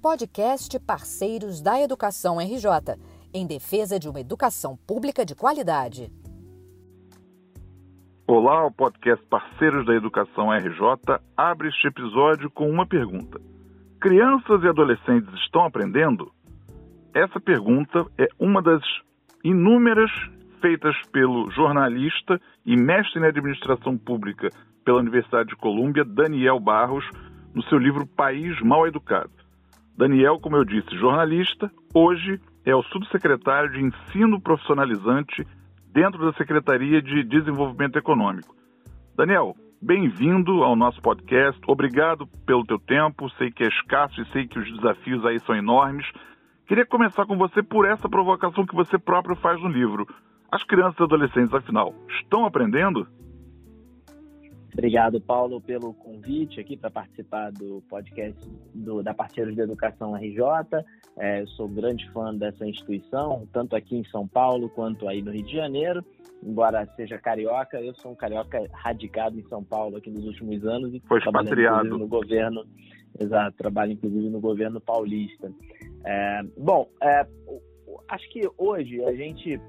podcast Parceiros da Educação RJ, em defesa de uma educação pública de qualidade. Olá, o podcast Parceiros da Educação RJ abre este episódio com uma pergunta: Crianças e adolescentes estão aprendendo? Essa pergunta é uma das inúmeras feitas pelo jornalista e mestre em administração pública pela Universidade de Colômbia, Daniel Barros, no seu livro País Mal Educado. Daniel, como eu disse, jornalista, hoje é o subsecretário de Ensino Profissionalizante dentro da Secretaria de Desenvolvimento Econômico. Daniel, bem-vindo ao nosso podcast. Obrigado pelo teu tempo. Sei que é escasso e sei que os desafios aí são enormes. Queria começar com você por essa provocação que você próprio faz no livro. As crianças e adolescentes, afinal, estão aprendendo? Obrigado, Paulo, pelo convite aqui para participar do podcast do, da Parceiros de Educação RJ. É, eu sou grande fã dessa instituição, tanto aqui em São Paulo quanto aí no Rio de Janeiro. Embora seja carioca, eu sou um carioca radicado em São Paulo aqui nos últimos anos e Foi expatriado no governo. Exato, trabalho inclusive no governo paulista. É, bom, é, acho que hoje a gente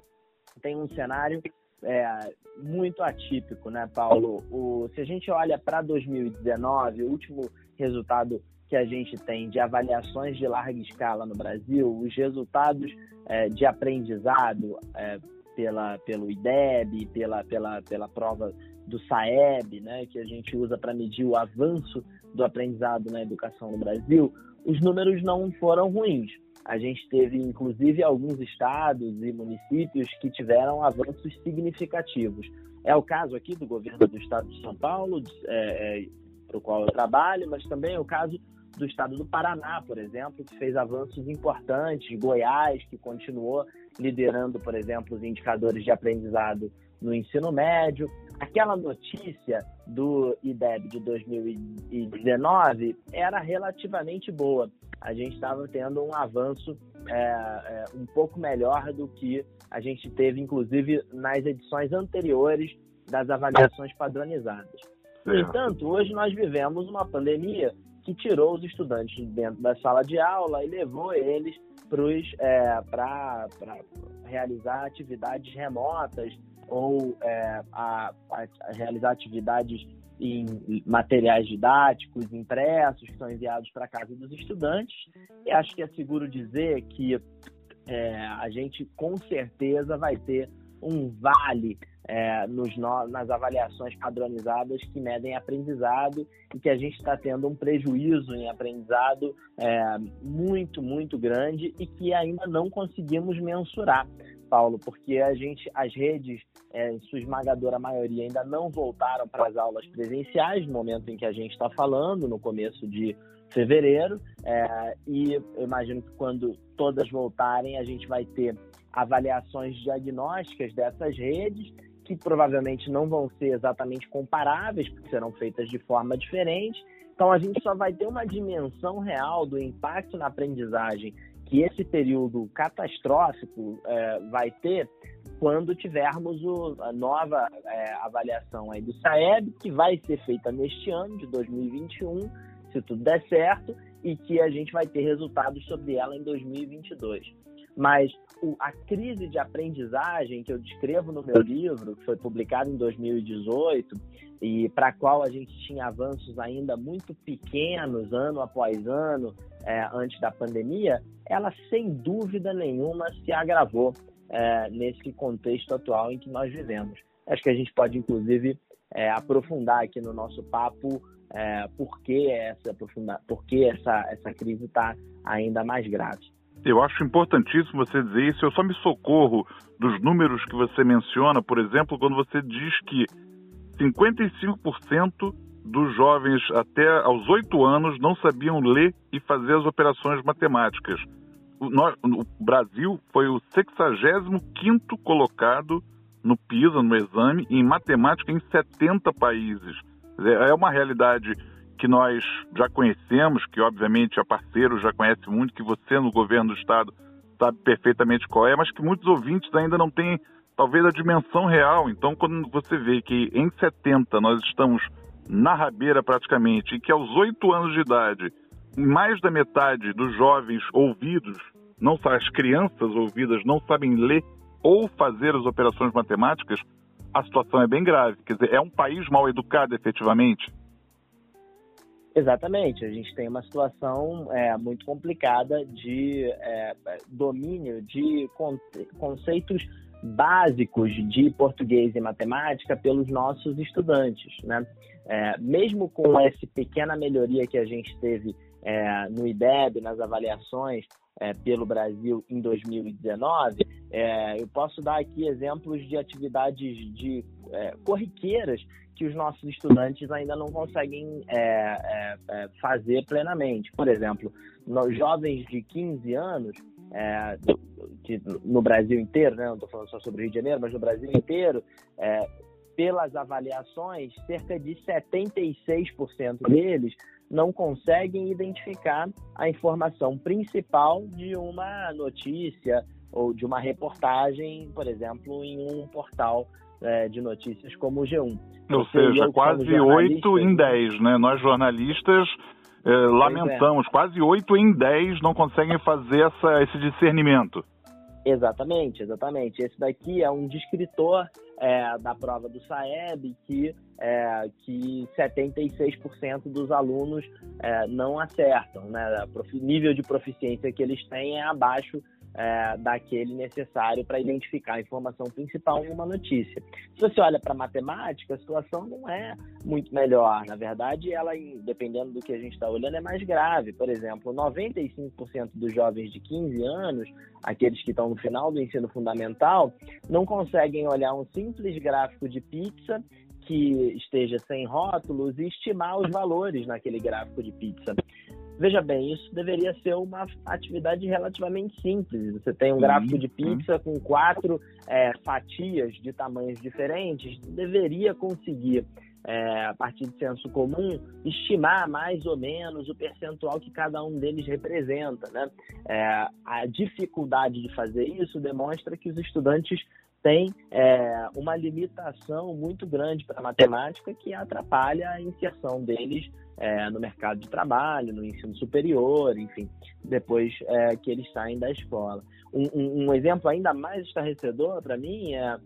tem um cenário é, muito atípico, né, Paulo? O, se a gente olha para 2019, o último resultado que a gente tem de avaliações de larga escala no Brasil, os resultados é, de aprendizado é, pela, pelo IDEB, pela, pela, pela prova do SAEB, né, que a gente usa para medir o avanço do aprendizado na educação no Brasil, os números não foram ruins. A gente teve, inclusive, alguns estados e municípios que tiveram avanços significativos. É o caso aqui do governo do estado de São Paulo, é, é, para o qual eu trabalho, mas também é o caso do estado do Paraná, por exemplo, que fez avanços importantes, Goiás, que continuou liderando, por exemplo, os indicadores de aprendizado no ensino médio. Aquela notícia do IDEB de 2019 era relativamente boa. A gente estava tendo um avanço é, é, um pouco melhor do que a gente teve, inclusive, nas edições anteriores das avaliações padronizadas. No entanto, hoje nós vivemos uma pandemia que tirou os estudantes de dentro da sala de aula e levou eles para é, realizar atividades remotas ou é, a, a, realizar atividades em materiais didáticos impressos que são enviados para casa dos estudantes. E acho que é seguro dizer que é, a gente com certeza vai ter um vale é, nos, nas avaliações padronizadas que medem aprendizado e que a gente está tendo um prejuízo em aprendizado é, muito, muito grande e que ainda não conseguimos mensurar. Paulo, porque a gente, as redes, é, em sua esmagadora maioria, ainda não voltaram para as aulas presenciais no momento em que a gente está falando, no começo de fevereiro, é, e eu imagino que quando todas voltarem, a gente vai ter avaliações diagnósticas dessas redes, que provavelmente não vão ser exatamente comparáveis, porque serão feitas de forma diferente. Então, a gente só vai ter uma dimensão real do impacto na aprendizagem que esse período catastrófico é, vai ter quando tivermos o, a nova é, avaliação aí do SAEB, que vai ser feita neste ano de 2021, se tudo der certo, e que a gente vai ter resultados sobre ela em 2022. Mas o, a crise de aprendizagem que eu descrevo no meu livro, que foi publicado em 2018, e para a qual a gente tinha avanços ainda muito pequenos, ano após ano, é, antes da pandemia, ela sem dúvida nenhuma se agravou é, nesse contexto atual em que nós vivemos. Acho que a gente pode, inclusive, é, aprofundar aqui no nosso papo é, por que essa, por que essa, essa crise está ainda mais grave. Eu acho importantíssimo você dizer isso. Eu só me socorro dos números que você menciona, por exemplo, quando você diz que 55% dos jovens até aos 8 anos não sabiam ler e fazer as operações matemáticas. O, o Brasil foi o 65º colocado no PISA, no exame, em matemática em 70 países. É uma realidade que nós já conhecemos, que obviamente a parceiro já conhece muito, que você no governo do estado sabe perfeitamente qual é, mas que muitos ouvintes ainda não têm talvez a dimensão real. Então, quando você vê que em 70 nós estamos na rabeira praticamente, e que aos 8 anos de idade mais da metade dos jovens ouvidos, não as crianças ouvidas, não sabem ler ou fazer as operações matemáticas, a situação é bem grave. Quer dizer, é um país mal educado efetivamente? Exatamente, a gente tem uma situação é, muito complicada de é, domínio de conceitos básicos de português e matemática pelos nossos estudantes. Né? É, mesmo com essa pequena melhoria que a gente teve é, no IDEB, nas avaliações é, pelo Brasil em 2019, é, eu posso dar aqui exemplos de atividades de é, corriqueiras que os nossos estudantes ainda não conseguem é, fazer plenamente. Por exemplo, jovens de 15 anos, que no Brasil inteiro, né, não estou falando só sobre o Rio de Janeiro, mas no Brasil inteiro, é, pelas avaliações, cerca de 76% deles não conseguem identificar a informação principal de uma notícia ou de uma reportagem, por exemplo, em um portal é, de notícias como o G1. Ou seja, quase 8 em 10, né? Nós jornalistas é, lamentamos, é. quase 8 em 10 não conseguem fazer essa, esse discernimento. Exatamente, exatamente. Esse daqui é um descritor é, da prova do SAEB que, é, que 76% dos alunos é, não acertam. Né? O nível de proficiência que eles têm é abaixo é, daquele necessário para identificar a informação principal em uma notícia. Se você olha para matemática, a situação não é muito melhor. Na verdade, ela, dependendo do que a gente está olhando, é mais grave. Por exemplo, 95% dos jovens de 15 anos, aqueles que estão no final do ensino fundamental, não conseguem olhar um simples gráfico de pizza que esteja sem rótulos e estimar os valores naquele gráfico de pizza. Veja bem, isso deveria ser uma atividade relativamente simples. Você tem um gráfico de pizza com quatro é, fatias de tamanhos diferentes, deveria conseguir, é, a partir de senso comum, estimar mais ou menos o percentual que cada um deles representa. Né? É, a dificuldade de fazer isso demonstra que os estudantes tem é, uma limitação muito grande para a matemática que atrapalha a inserção deles é, no mercado de trabalho, no ensino superior, enfim, depois é, que eles saem da escola. Um, um, um exemplo ainda mais estarrecedor para mim é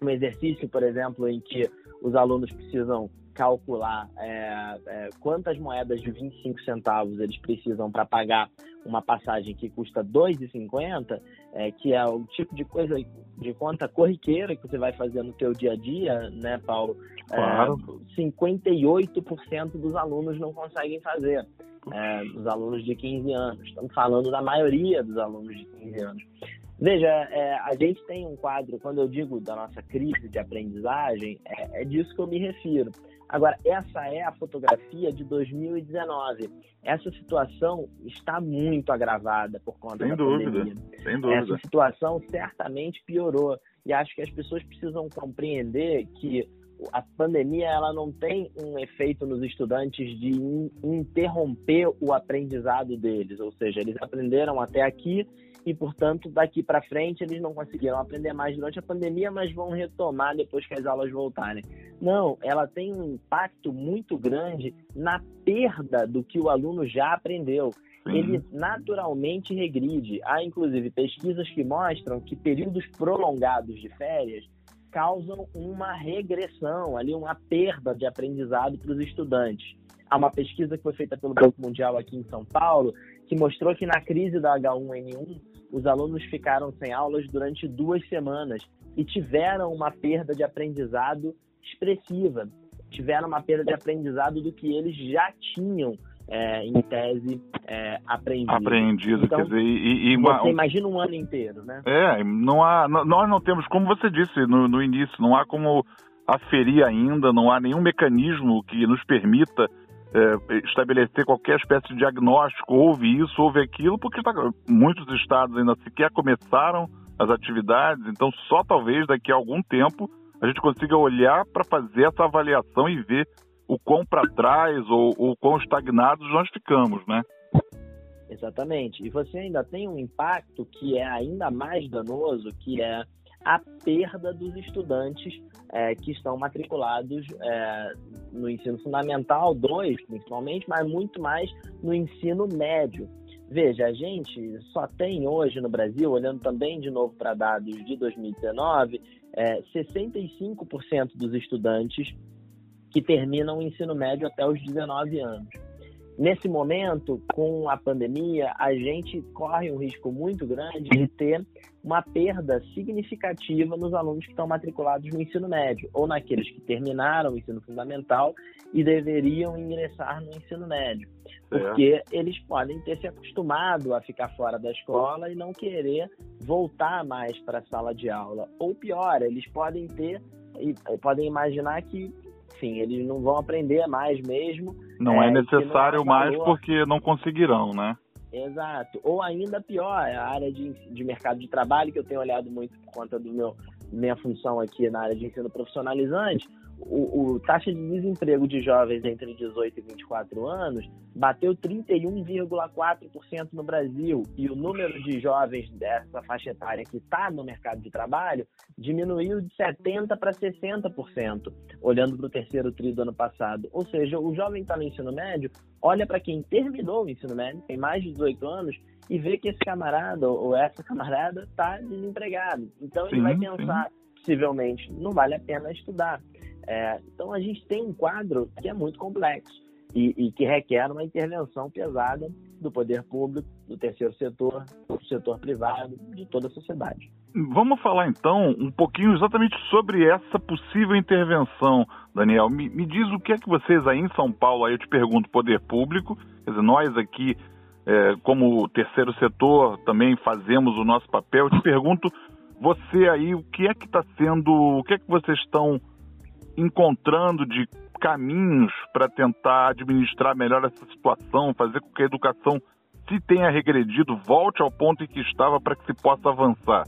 um exercício, por exemplo, em que os alunos precisam calcular é, é, quantas moedas de 25 centavos eles precisam para pagar uma passagem que custa R$ 2,50, é, que é o tipo de coisa de conta corriqueira que você vai fazer no teu dia a dia, né, Paulo? É, claro. 58% dos alunos não conseguem fazer. É, dos alunos de 15 anos. Estamos falando da maioria dos alunos de 15 anos. Veja, é, a gente tem um quadro, quando eu digo da nossa crise de aprendizagem, é, é disso que eu me refiro. Agora, essa é a fotografia de 2019. Essa situação está muito agravada por conta sem da dúvida, pandemia. Sem dúvida. Essa situação certamente piorou. E acho que as pessoas precisam compreender que a pandemia ela não tem um efeito nos estudantes de interromper o aprendizado deles, ou seja, eles aprenderam até aqui e, portanto, daqui para frente eles não conseguiram aprender mais durante a pandemia, mas vão retomar depois que as aulas voltarem. Não, ela tem um impacto muito grande na perda do que o aluno já aprendeu. Sim. Ele naturalmente regride. Há, inclusive, pesquisas que mostram que períodos prolongados de férias causam uma regressão, ali uma perda de aprendizado para os estudantes. Há uma pesquisa que foi feita pelo Banco Mundial aqui em São Paulo que mostrou que na crise da H1N1 os alunos ficaram sem aulas durante duas semanas e tiveram uma perda de aprendizado expressiva, tiveram uma perda de aprendizado do que eles já tinham é, em tese é, aprendido. Aprendido, então, quer dizer, e, e uma, você imagina um ano inteiro, né? É, não há, nós não temos, como você disse no, no início, não há como aferir ainda, não há nenhum mecanismo que nos permita é, estabelecer qualquer espécie de diagnóstico, houve isso, houve aquilo, porque tá, muitos estados ainda sequer começaram as atividades, então só talvez daqui a algum tempo a gente consiga olhar para fazer essa avaliação e ver o quão para trás ou o quão estagnados nós ficamos, né? Exatamente. E você ainda tem um impacto que é ainda mais danoso, que é a perda dos estudantes é, que estão matriculados é, no ensino fundamental 2, principalmente, mas muito mais no ensino médio. Veja, a gente só tem hoje no Brasil, olhando também de novo para dados de 2019, é, 65% dos estudantes que terminam o ensino médio até os 19 anos. Nesse momento, com a pandemia, a gente corre um risco muito grande de ter uma perda significativa nos alunos que estão matriculados no ensino médio, ou naqueles que terminaram o ensino fundamental e deveriam ingressar no ensino médio. Porque é. eles podem ter se acostumado a ficar fora da escola e não querer voltar mais para a sala de aula. Ou pior, eles podem ter, podem imaginar que enfim, eles não vão aprender mais mesmo. Não é, é necessário não mais porque não conseguirão, né? Exato. Ou ainda pior, a área de, de mercado de trabalho, que eu tenho olhado muito por conta do meu minha função aqui na área de ensino profissionalizante, o, o, taxa de desemprego de jovens entre 18 e 24 anos bateu 31,4% no Brasil e o número de jovens dessa faixa etária que está no mercado de trabalho diminuiu de 70% para 60%, olhando para o terceiro tri do ano passado. Ou seja, o jovem está no ensino médio, olha para quem terminou o ensino médio, tem mais de 18 anos, e vê que esse camarada ou essa camarada está desempregado. Então sim, ele vai pensar, sim. possivelmente, não vale a pena estudar. É, então a gente tem um quadro que é muito complexo e, e, que requer uma intervenção pesada do poder público, do terceiro setor, do setor privado, de toda a sociedade. Vamos falar então um pouquinho exatamente sobre essa possível intervenção, Daniel. Me, me diz o que é que vocês aí em São Paulo, aí eu te pergunto, poder público, quer dizer, nós aqui, é, como terceiro setor, também fazemos o nosso papel. Eu te pergunto, você aí, o que é que está sendo, o que é que vocês estão encontrando de caminhos para tentar administrar melhor essa situação, fazer com que a educação, se tenha regredido, volte ao ponto em que estava para que se possa avançar?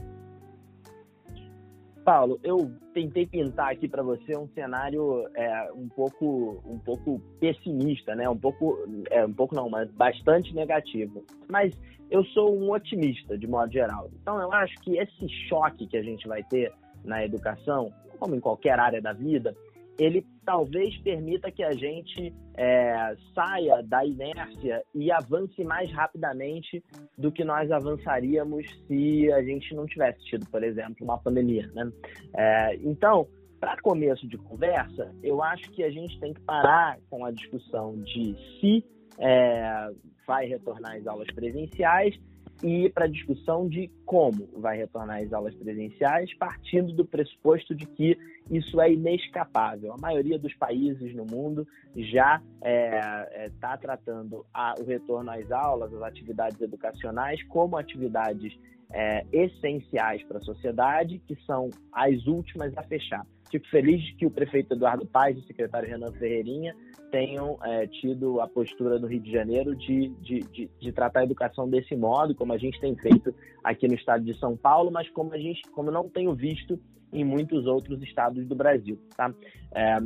Paulo, eu tentei pintar aqui para você um cenário é, um pouco um pouco pessimista, né? Um pouco é, um pouco não, mas bastante negativo. Mas eu sou um otimista de modo geral. Então eu acho que esse choque que a gente vai ter na educação como em qualquer área da vida, ele talvez permita que a gente é, saia da inércia e avance mais rapidamente do que nós avançaríamos se a gente não tivesse tido, por exemplo, uma pandemia. Né? É, então, para começo de conversa, eu acho que a gente tem que parar com a discussão de se é, vai retornar às aulas presenciais e para a discussão de como vai retornar às aulas presenciais, partindo do pressuposto de que isso é inescapável. A maioria dos países no mundo já está é, é, tá tratando a, o retorno às aulas, as atividades educacionais, como atividades é, essenciais para a sociedade, que são as últimas a fechar. Fico feliz que o prefeito Eduardo Paes e o secretário Renan Ferreirinha tenham é, tido a postura no Rio de Janeiro de, de, de, de, tratar a educação desse modo, como a gente tem feito aqui no estado de São Paulo, mas como a gente, como não tenho visto em muitos outros estados do Brasil, tá? É,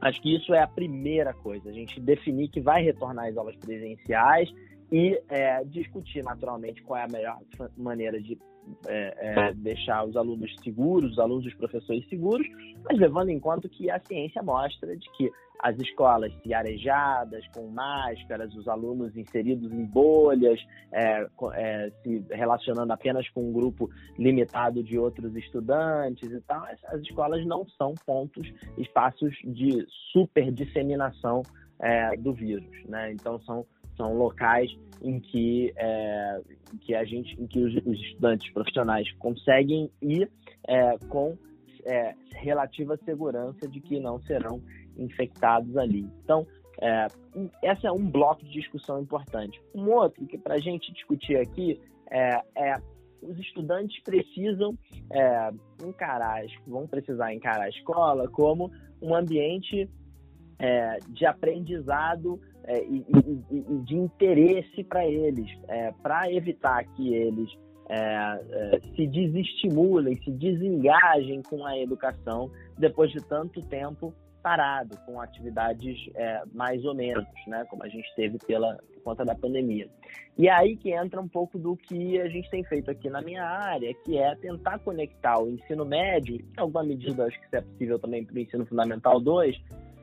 acho que isso é a primeira coisa, a gente definir que vai retornar às aulas presenciais e é, discutir naturalmente qual é a melhor maneira de é, é, deixar os alunos seguros, os alunos e os professores seguros, mas levando em conta que a ciência mostra de que as escolas se arejadas, com máscaras, os alunos inseridos em bolhas, é, é, se relacionando apenas com um grupo limitado de outros estudantes e tal, essas escolas não são pontos, espaços de super disseminação é, do vírus, né? Então são são locais em que, é, que a gente, em que os, os estudantes profissionais conseguem ir é, com é, relativa segurança de que não serão infectados ali. Então, é, esse é um bloco de discussão importante. Um outro que para a gente discutir aqui é, é os estudantes precisam é, encarar, vão precisar encarar a escola como um ambiente é, de aprendizado é, e, e, e, de interesse para eles, é, para evitar que eles é, é, se desestimulem, se desengajem com a educação depois de tanto tempo parado, com atividades é, mais ou menos, né, como a gente teve pela por conta da pandemia. E é aí que entra um pouco do que a gente tem feito aqui na minha área, que é tentar conectar o ensino médio, em alguma medida acho que isso é possível também para o ensino fundamental 2,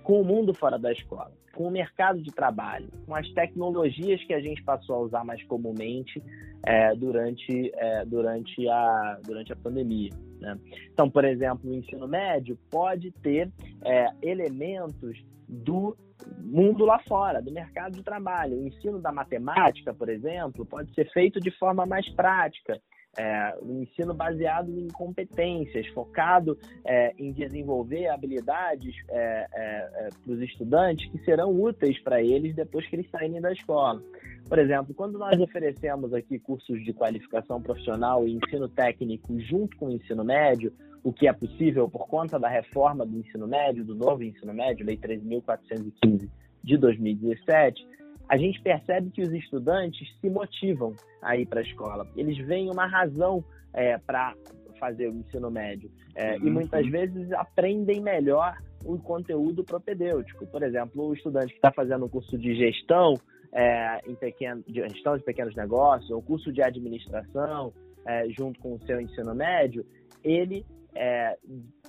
com o mundo fora da escola, com o mercado de trabalho, com as tecnologias que a gente passou a usar mais comumente é, durante, é, durante, a, durante a pandemia. Né? Então, por exemplo, o ensino médio pode ter é, elementos do mundo lá fora, do mercado de trabalho. O ensino da matemática, por exemplo, pode ser feito de forma mais prática. É, um ensino baseado em competências, focado é, em desenvolver habilidades é, é, é para os estudantes que serão úteis para eles depois que eles saírem da escola. Por exemplo, quando nós oferecemos aqui cursos de qualificação profissional e ensino técnico junto com o ensino médio, o que é possível por conta da reforma do ensino médio, do novo ensino médio, Lei 13.415 de 2017, a gente percebe que os estudantes se motivam a ir para a escola. Eles veem uma razão é, para fazer o ensino médio é, uhum. e muitas vezes aprendem melhor o conteúdo propedêutico. Por exemplo, o estudante que está fazendo um curso de gestão é, em pequeno, de gestão de pequenos negócios, ou curso de administração, é, junto com o seu ensino médio, ele é,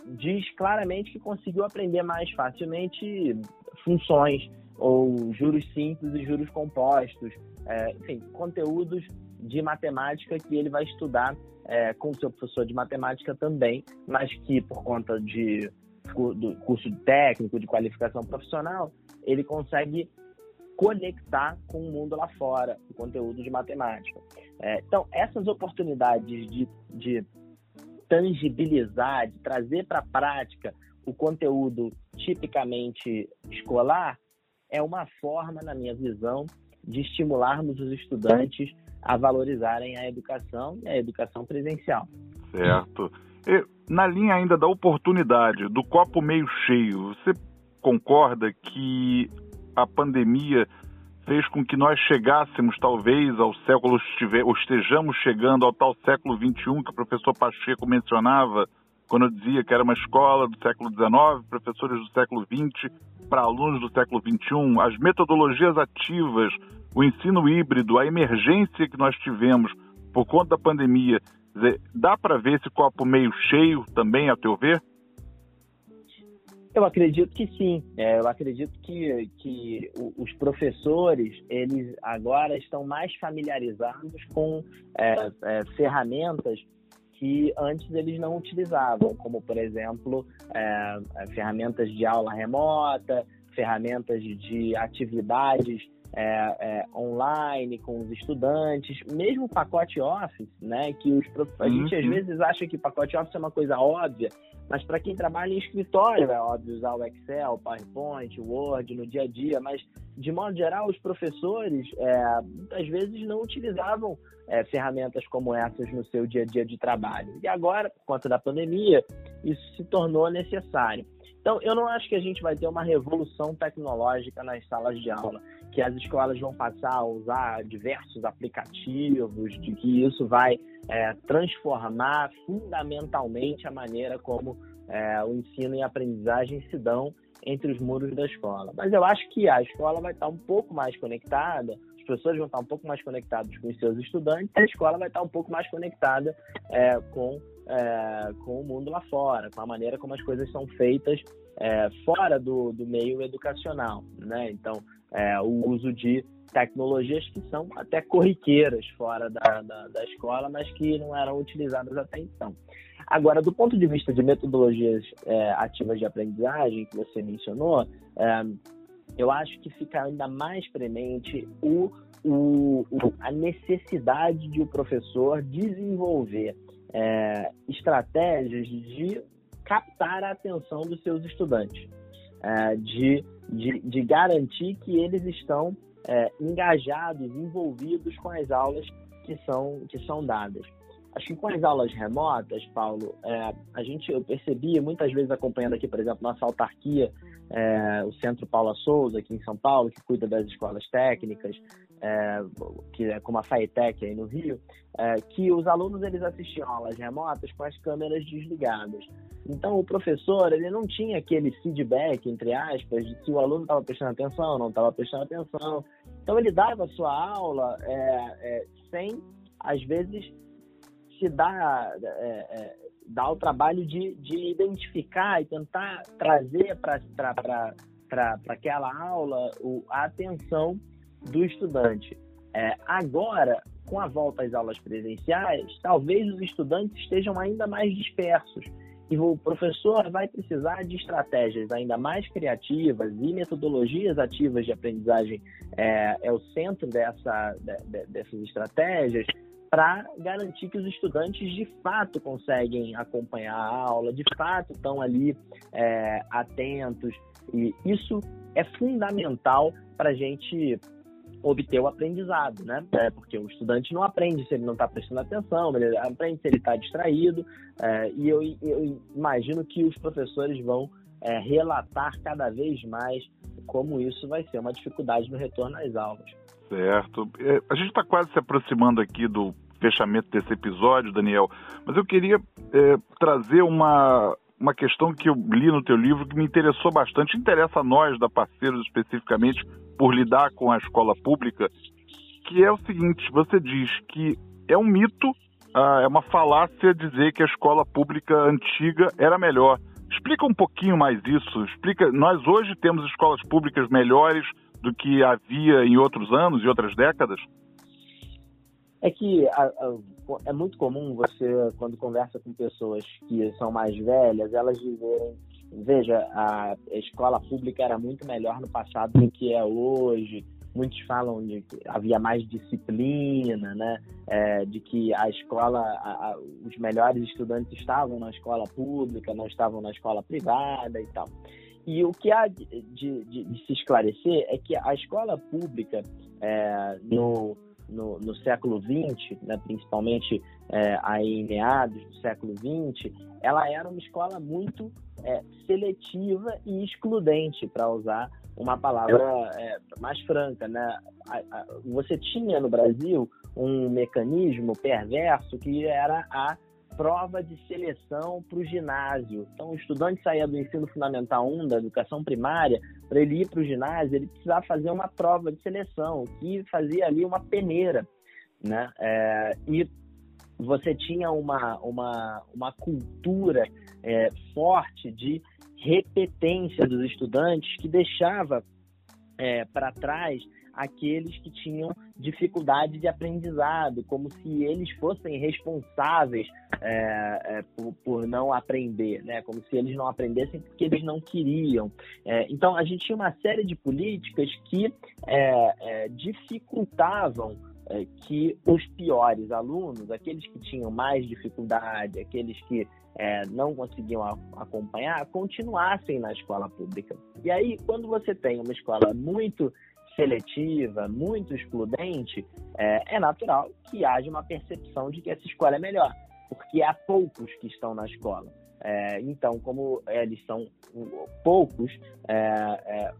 diz claramente que conseguiu aprender mais facilmente funções ou juros simples e juros compostos, é, enfim, conteúdos de matemática que ele vai estudar é, com o seu professor de matemática também, mas que por conta de do curso técnico de qualificação profissional, ele consegue conectar com o mundo lá fora, o conteúdo de matemática. É, então, essas oportunidades de, de tangibilizar, de trazer para a prática o conteúdo tipicamente escolar, é uma forma, na minha visão, de estimularmos os estudantes a valorizarem a educação e a educação presencial. Certo. E, na linha ainda da oportunidade, do copo meio cheio, você concorda que a pandemia fez com que nós chegássemos, talvez, ao século, ou estejamos chegando ao tal século XXI que o professor Pacheco mencionava, quando eu dizia que era uma escola do século XIX, professores do século XX para alunos do século XXI, as metodologias ativas, o ensino híbrido, a emergência que nós tivemos por conta da pandemia, dá para ver esse copo meio cheio também, a teu ver? Eu acredito que sim. É, eu acredito que, que os professores eles agora estão mais familiarizados com é, é, ferramentas que antes eles não utilizavam, como por exemplo é, é, ferramentas de aula remota, ferramentas de atividades é, é, online com os estudantes, mesmo o pacote Office, né? Que os, a gente às uhum. vezes acha que pacote Office é uma coisa óbvia, mas para quem trabalha em escritório é óbvio usar o Excel, PowerPoint, Word no dia a dia, mas de modo geral os professores é, muitas vezes não utilizavam é, ferramentas como essas no seu dia a dia de trabalho. E agora, por conta da pandemia, isso se tornou necessário. Então, eu não acho que a gente vai ter uma revolução tecnológica nas salas de aula, que as escolas vão passar a usar diversos aplicativos, de que isso vai é, transformar fundamentalmente a maneira como é, o ensino e a aprendizagem se dão entre os muros da escola. Mas eu acho que a escola vai estar um pouco mais conectada, os professores vão estar um pouco mais conectados com os seus estudantes, a escola vai estar um pouco mais conectada é, com é, com o mundo lá fora, com a maneira como as coisas são feitas é, fora do, do meio educacional, né? Então, é, o uso de tecnologias que são até corriqueiras fora da, da, da, escola, mas que não eram utilizadas até então. Agora, do ponto de vista de metodologias é, ativas de aprendizagem, que você mencionou, é, eu acho que fica ainda mais premente o, o, o, a necessidade de o professor desenvolver é, estratégias de captar a atenção dos seus estudantes, é, de, de, de, garantir que eles estão é, engajados, envolvidos com as aulas que são, que são dadas. Acho que com as aulas remotas, Paulo, é, a gente eu percebi muitas vezes acompanhando aqui, por exemplo, nossa autarquia, é, o Centro Paula Souza, aqui em São Paulo, que cuida das escolas técnicas, é, que é como a FAETEC aí no Rio, é, que os alunos eles assistiam aulas remotas com as câmeras desligadas. Então o professor ele não tinha aquele feedback entre aspas de se o aluno estava prestando atenção não estava prestando atenção. Então ele dava a sua aula é, é sem às vezes se dar é, é, dar o trabalho de, de identificar e tentar trazer para aquela aula o, a atenção do estudante. É, agora, com a volta às aulas presenciais, talvez os estudantes estejam ainda mais dispersos e o professor vai precisar de estratégias ainda mais criativas e metodologias ativas de aprendizagem é, é o centro dessa, de, dessas estratégias para garantir que os estudantes de fato conseguem acompanhar a aula, de fato estão ali é, atentos e isso é fundamental para a gente obter o aprendizado, né? É, porque o estudante não aprende se ele não está prestando atenção, ele aprende se ele está distraído, é, e eu, eu, imagino que os professores vão é, relatar cada vez mais como isso vai ser uma dificuldade no retorno às aulas. Certo. É, a gente está quase se aproximando aqui do fechamento desse episódio, Daniel, mas eu queria é, trazer uma, uma questão que eu li no teu livro que me interessou bastante, interessa a nós, da Parceiros especificamente, por lidar com a escola pública, que é o seguinte: você diz que é um mito, ah, é uma falácia dizer que a escola pública antiga era melhor. Explica um pouquinho mais isso. Explica. Nós hoje temos escolas públicas melhores do que havia em outros anos e outras décadas? É que a, a, é muito comum você, quando conversa com pessoas que são mais velhas, elas dizerem: veja, a escola pública era muito melhor no passado do que é hoje. Muitos falam de que havia mais disciplina, né? É, de que a escola, a, os melhores estudantes estavam na escola pública, não estavam na escola privada e tal. E o que há de, de, de se esclarecer é que a escola pública, é, no no, no século XX, né, principalmente é, aí em meados do século XX, ela era uma escola muito é, seletiva e excludente, para usar uma palavra é, mais franca. Né? Você tinha no Brasil um mecanismo perverso que era a prova de seleção para o ginásio. Então, o estudante saía do ensino fundamental 1, da educação primária, para ele ir para o ginásio, ele precisava fazer uma prova de seleção, que fazia ali uma peneira, né? É, e você tinha uma, uma, uma cultura é, forte de repetência dos estudantes que deixava é, para trás aqueles que tinham dificuldade de aprendizado, como se eles fossem responsáveis é, é, por, por, não aprender, né? como se eles não aprendessem porque eles não queriam. É, então, a gente tinha uma série de políticas que é, é, dificultavam é, que os piores alunos, aqueles que tinham mais dificuldade, aqueles que não conseguiam acompanhar, continuassem na escola pública. E aí, quando você tem uma escola muito seletiva, muito excludente, é, é natural que haja uma percepção de que essa escola é melhor, porque há poucos que estão na escola. É, então, como eles são poucos, é,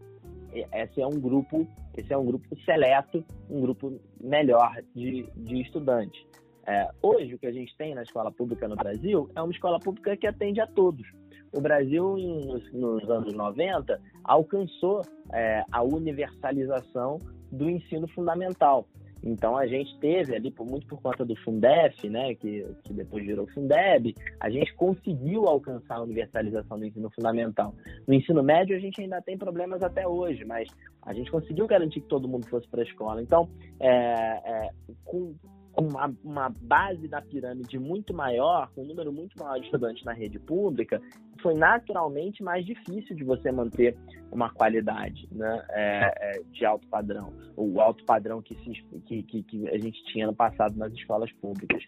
é, esse é um grupo, esse é um grupo seleto, um grupo melhor de, de estudantes. É, hoje, o que a gente tem na escola pública no Brasil é uma escola pública que atende a todos o Brasil, nos, nos anos 90, alcançou é, a universalização do ensino fundamental. Então a gente teve ali, por, muito por conta do Fundef, né, que, que depois virou Fundeb, a gente conseguiu alcançar a universalização do ensino fundamental. No ensino médio a gente ainda tem problemas até hoje, mas a gente conseguiu garantir que todo mundo fosse para a escola. Então, é, é, com, uma, uma base da pirâmide muito maior, com um número muito maior de estudantes na rede pública, foi naturalmente mais difícil de você manter uma qualidade né, é, é, de alto padrão, o alto padrão que, se, que, que, que a gente tinha no passado nas escolas públicas.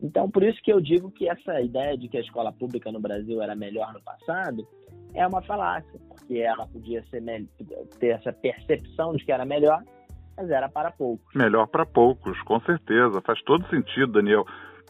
Então, por isso que eu digo que essa ideia de que a escola pública no Brasil era melhor no passado é uma falácia, porque ela podia ser, ter essa percepção de que era melhor, mas era para poucos. Melhor para poucos, com certeza. Faz todo sentido, Daniel.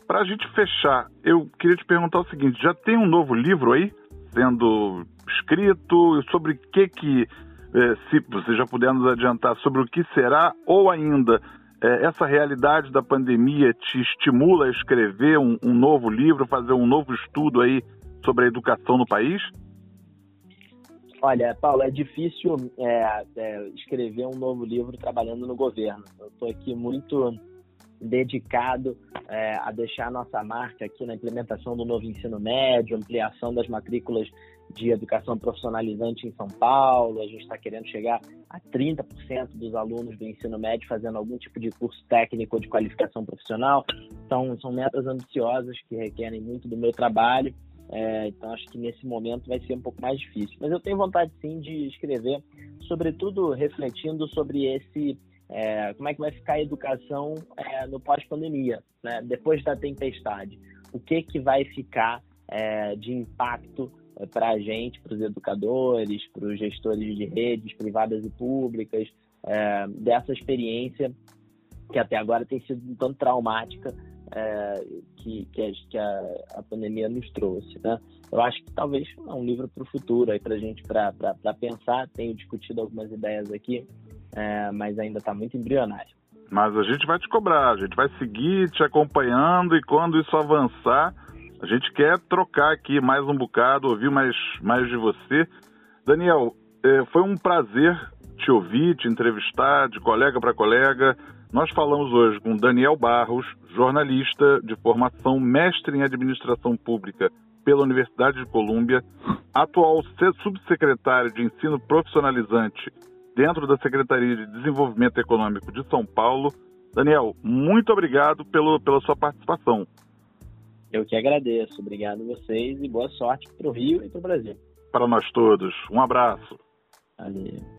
Para a gente fechar, eu queria te perguntar o seguinte: já tem um novo livro aí sendo escrito sobre que que é, se você já puder nos adiantar sobre o que será, ou ainda é, essa realidade da pandemia te estimula a escrever um, um novo livro, fazer um novo estudo aí sobre a educação no país? Olha, Paulo, é difícil é, é, escrever um novo livro trabalhando no governo. Eu estou aqui muito dedicado é, a deixar nossa marca aqui na implementação do novo ensino médio, ampliação das matrículas de educação profissionalizante em São Paulo. A gente está querendo chegar a 30% dos alunos do ensino médio fazendo algum tipo de curso técnico ou de qualificação profissional. Então, são metas ambiciosas que requerem muito do meu trabalho. É, então, acho que nesse momento vai ser um pouco mais difícil. Mas eu tenho vontade, sim, de escrever, sobretudo refletindo sobre esse é, como é que vai ficar a educação é, no pós-pandemia, né? depois da tempestade. O que, que vai ficar é, de impacto é, para a gente, para os educadores, para os gestores de redes privadas e públicas, é, dessa experiência que até agora tem sido tanto traumática é, que, que, a, que a, a, pandemia nos trouxe. Né? Eu acho que talvez é um livro para o futuro para a gente para pensar. Tenho discutido algumas ideias aqui é, mas ainda está muito embrionário. Mas a gente vai te cobrar, a gente vai seguir te acompanhando e quando isso avançar, a gente quer trocar aqui mais um bocado, ouvir mais, mais de você. Daniel, é, foi um prazer te ouvir, te entrevistar, de colega para colega. Nós falamos hoje com Daniel Barros, jornalista de formação, mestre em administração pública pela Universidade de Colômbia, atual subsecretário de ensino profissionalizante dentro da Secretaria de Desenvolvimento Econômico de São Paulo. Daniel, muito obrigado pelo, pela sua participação. Eu que agradeço. Obrigado a vocês e boa sorte para o Rio e para o Brasil. Para nós todos. Um abraço. Valeu.